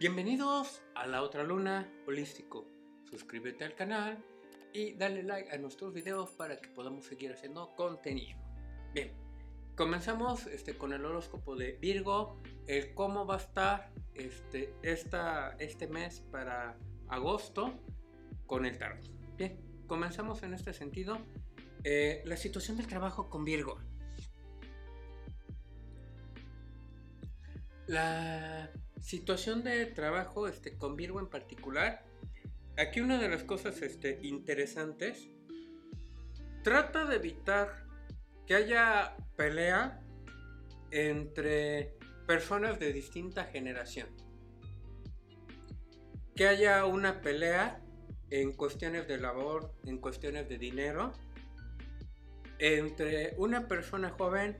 Bienvenidos a La Otra Luna Holístico. Suscríbete al canal y dale like a nuestros videos para que podamos seguir haciendo contenido. Bien, comenzamos este, con el horóscopo de Virgo, el cómo va a estar este, este mes para agosto con el tarot. Bien, comenzamos en este sentido. Eh, la situación del trabajo con Virgo. La situación de trabajo este, con Virgo en particular, aquí una de las cosas este, interesantes, trata de evitar que haya pelea entre personas de distinta generación. Que haya una pelea en cuestiones de labor, en cuestiones de dinero, entre una persona joven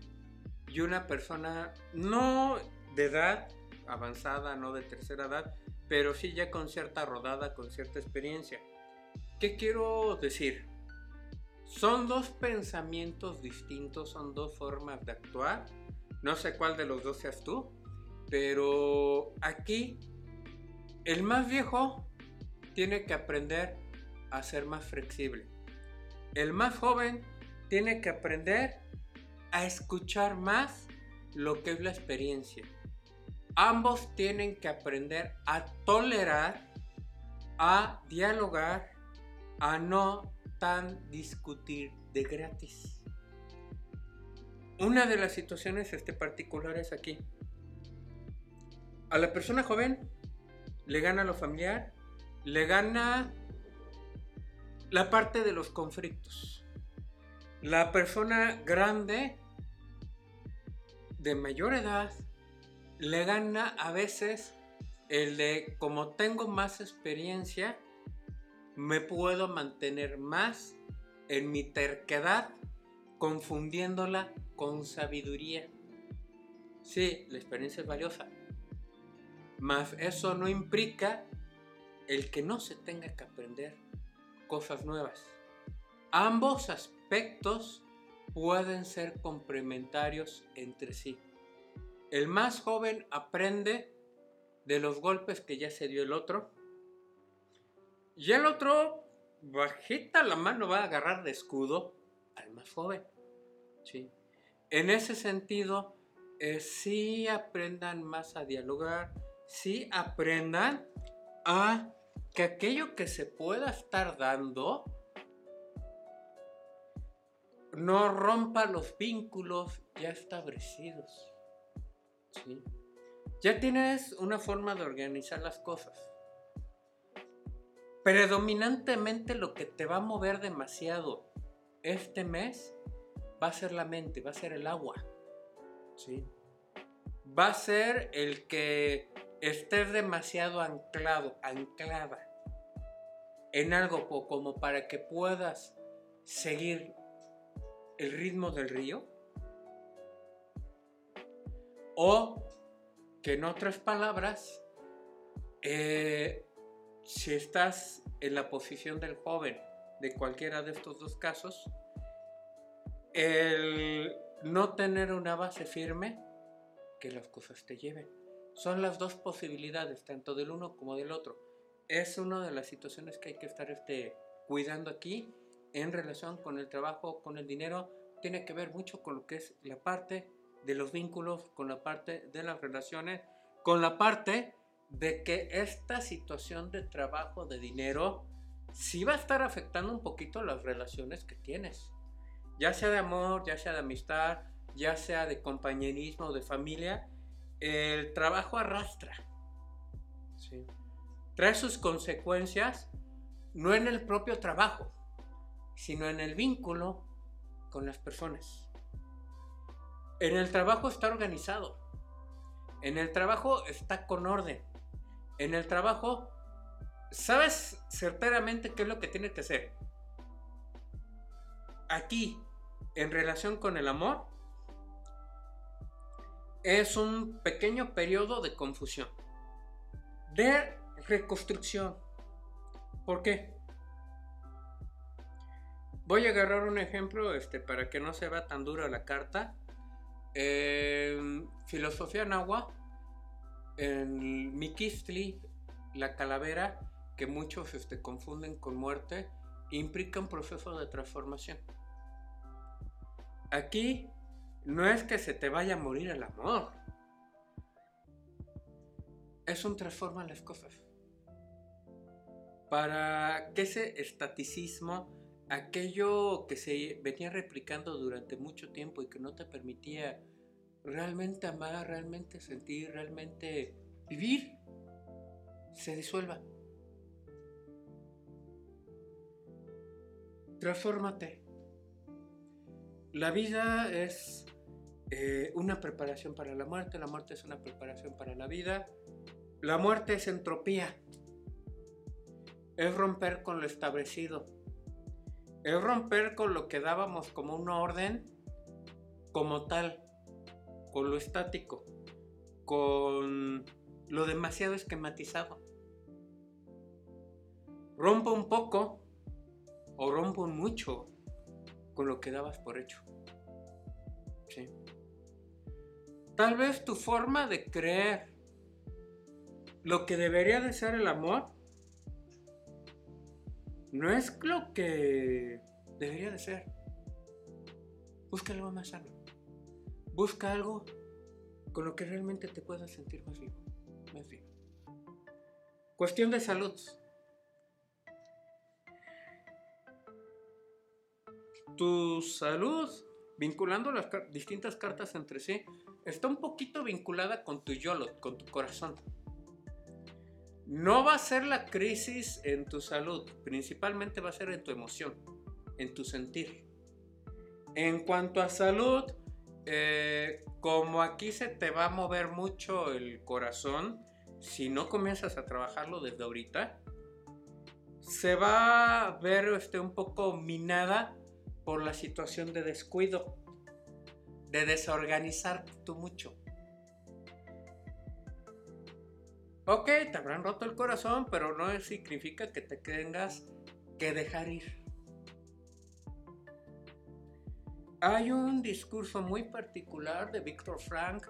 y una persona no de edad avanzada, no de tercera edad, pero sí ya con cierta rodada, con cierta experiencia. ¿Qué quiero decir? Son dos pensamientos distintos, son dos formas de actuar. No sé cuál de los dos seas tú, pero aquí el más viejo tiene que aprender a ser más flexible. El más joven tiene que aprender a escuchar más lo que es la experiencia. Ambos tienen que aprender a tolerar, a dialogar, a no tan discutir de gratis. Una de las situaciones este, particulares aquí. A la persona joven le gana lo familiar, le gana la parte de los conflictos. La persona grande, de mayor edad, le gana a veces el de como tengo más experiencia, me puedo mantener más en mi terquedad, confundiéndola con sabiduría. Sí, la experiencia es valiosa, mas eso no implica el que no se tenga que aprender cosas nuevas. Ambos aspectos pueden ser complementarios entre sí. El más joven aprende de los golpes que ya se dio el otro. Y el otro, bajita la mano, va a agarrar de escudo al más joven. ¿sí? En ese sentido, eh, sí aprendan más a dialogar, sí aprendan a que aquello que se pueda estar dando no rompa los vínculos ya establecidos. Ya tienes una forma de organizar las cosas. Predominantemente lo que te va a mover demasiado este mes va a ser la mente, va a ser el agua. ¿sí? Va a ser el que estés demasiado anclado, anclada en algo como para que puedas seguir el ritmo del río o que en otras palabras, eh, si estás en la posición del joven de cualquiera de estos dos casos, el no tener una base firme, que las cosas te lleven. Son las dos posibilidades, tanto del uno como del otro. Es una de las situaciones que hay que estar este, cuidando aquí en relación con el trabajo, con el dinero. Tiene que ver mucho con lo que es la parte de los vínculos, con la parte de las relaciones, con la parte de que esta situación de trabajo, de dinero, sí va a estar afectando un poquito las relaciones que tienes. Ya sea de amor, ya sea de amistad, ya sea de compañerismo, de familia, el trabajo arrastra. Trae sus consecuencias no en el propio trabajo, sino en el vínculo con las personas. En el trabajo está organizado. En el trabajo está con orden. En el trabajo sabes certeramente qué es lo que tienes que hacer. Aquí, en relación con el amor, es un pequeño periodo de confusión, de reconstrucción. ¿Por qué? Voy a agarrar un ejemplo este, para que no se vea tan dura la carta. En filosofía Nahua En Miquistli, la calavera, que muchos este, confunden con muerte, implica un proceso de transformación. Aquí no es que se te vaya a morir el amor. Es un transforma las cosas. Para que ese estaticismo, aquello que se venía replicando durante mucho tiempo y que no te permitía realmente amar, realmente sentir, realmente vivir, se disuelva. Transfórmate. La vida es eh, una preparación para la muerte, la muerte es una preparación para la vida, la muerte es entropía, es romper con lo establecido, es romper con lo que dábamos como una orden como tal, con lo estático, con lo demasiado esquematizado. Rompo un poco o rompo mucho con lo que dabas por hecho. ¿Sí? Tal vez tu forma de creer lo que debería de ser el amor no es lo que debería de ser. Busca algo más sano. Busca algo con lo que realmente te puedas sentir más vivo. Más vivo. Cuestión de salud. Tu salud, vinculando las distintas cartas entre sí, está un poquito vinculada con tu yolo, con tu corazón. No va a ser la crisis en tu salud, principalmente va a ser en tu emoción, en tu sentir. En cuanto a salud, eh, como aquí se te va a mover mucho el corazón, si no comienzas a trabajarlo desde ahorita, se va a ver este, un poco minada por la situación de descuido, de desorganizar tú mucho. Ok, te habrán roto el corazón, pero no significa que te tengas que dejar ir. Hay un discurso muy particular de Víctor Frank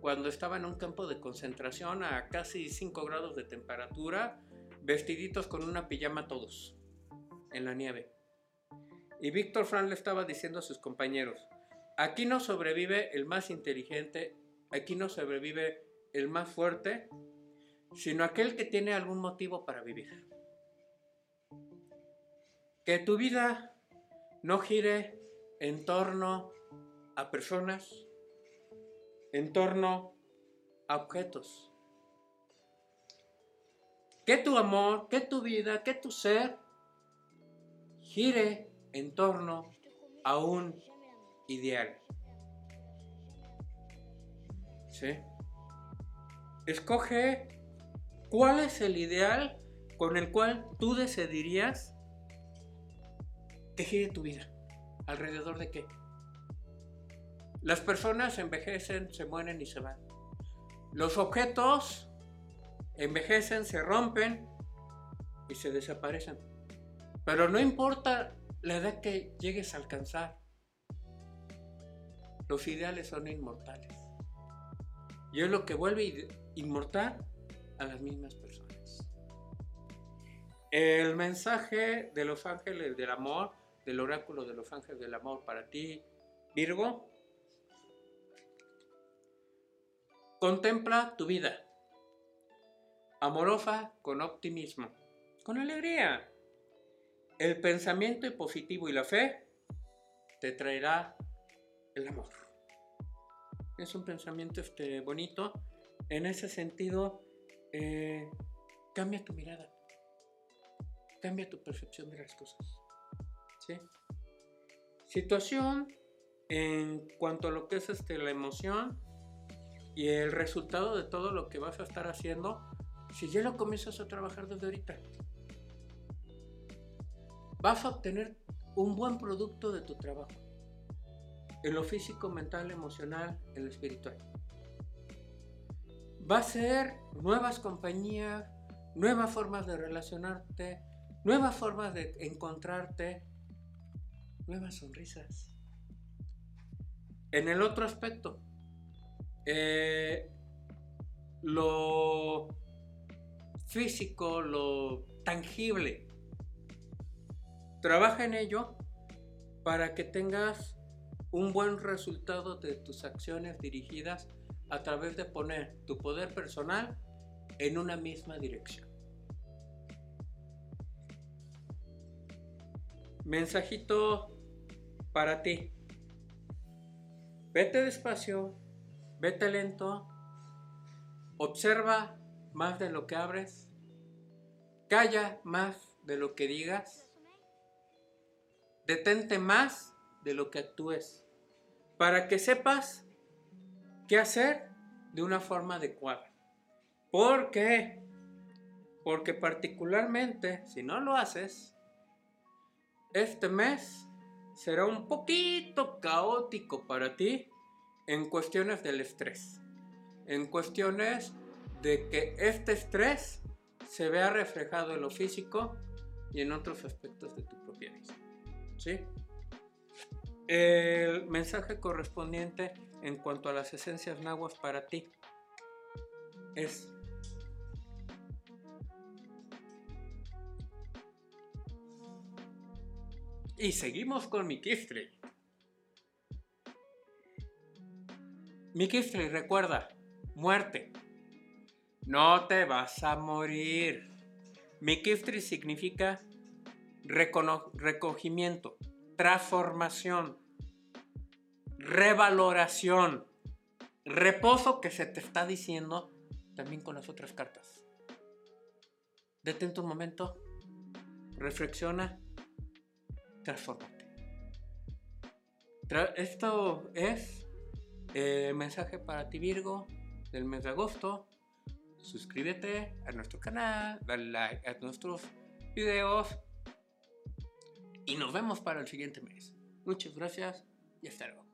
cuando estaba en un campo de concentración a casi 5 grados de temperatura, vestiditos con una pijama todos, en la nieve. Y Víctor Frank le estaba diciendo a sus compañeros, aquí no sobrevive el más inteligente, aquí no sobrevive el más fuerte, sino aquel que tiene algún motivo para vivir. Que tu vida no gire en torno a personas, en torno a objetos. Que tu amor, que tu vida, que tu ser gire en torno a un ideal. ¿Sí? Escoge cuál es el ideal con el cual tú decidirías que gire tu vida. ¿Alrededor de qué? Las personas envejecen, se mueren y se van. Los objetos envejecen, se rompen y se desaparecen. Pero no importa la edad que llegues a alcanzar. Los ideales son inmortales. Y es lo que vuelve inmortal a las mismas personas. El mensaje de los ángeles del amor, del oráculo de los ángeles del amor para ti, Virgo, contempla tu vida. Amorosa con optimismo, con alegría, el pensamiento positivo y la fe te traerá el amor. Es un pensamiento este, bonito. En ese sentido, eh, cambia tu mirada. Cambia tu percepción de las cosas. ¿Sí? Situación en cuanto a lo que es este, la emoción y el resultado de todo lo que vas a estar haciendo, si ya lo comienzas a trabajar desde ahorita vas a obtener un buen producto de tu trabajo. En lo físico, mental, emocional, en lo espiritual. Va a ser nuevas compañías, nuevas formas de relacionarte, nuevas formas de encontrarte, nuevas sonrisas. En el otro aspecto, eh, lo físico, lo tangible. Trabaja en ello para que tengas un buen resultado de tus acciones dirigidas a través de poner tu poder personal en una misma dirección. Mensajito para ti. Vete despacio, vete lento, observa más de lo que abres, calla más de lo que digas, detente más de lo que actúes, para que sepas qué hacer de una forma adecuada. ¿Por qué? Porque particularmente, si no lo haces, este mes será un poquito caótico para ti en cuestiones del estrés, en cuestiones de que este estrés se vea reflejado en lo físico y en otros aspectos de tu propia vida. ¿Sí? El mensaje correspondiente en cuanto a las esencias nahuas para ti es Y seguimos con Mikistri. Mikistri, recuerda, muerte. No te vas a morir. Mikistri significa recogimiento, transformación, revaloración, reposo que se te está diciendo también con las otras cartas. Detente un momento, reflexiona transfórmate. Esto es el mensaje para ti Virgo del mes de agosto. Suscríbete a nuestro canal, dale like a nuestros videos y nos vemos para el siguiente mes. Muchas gracias y hasta luego.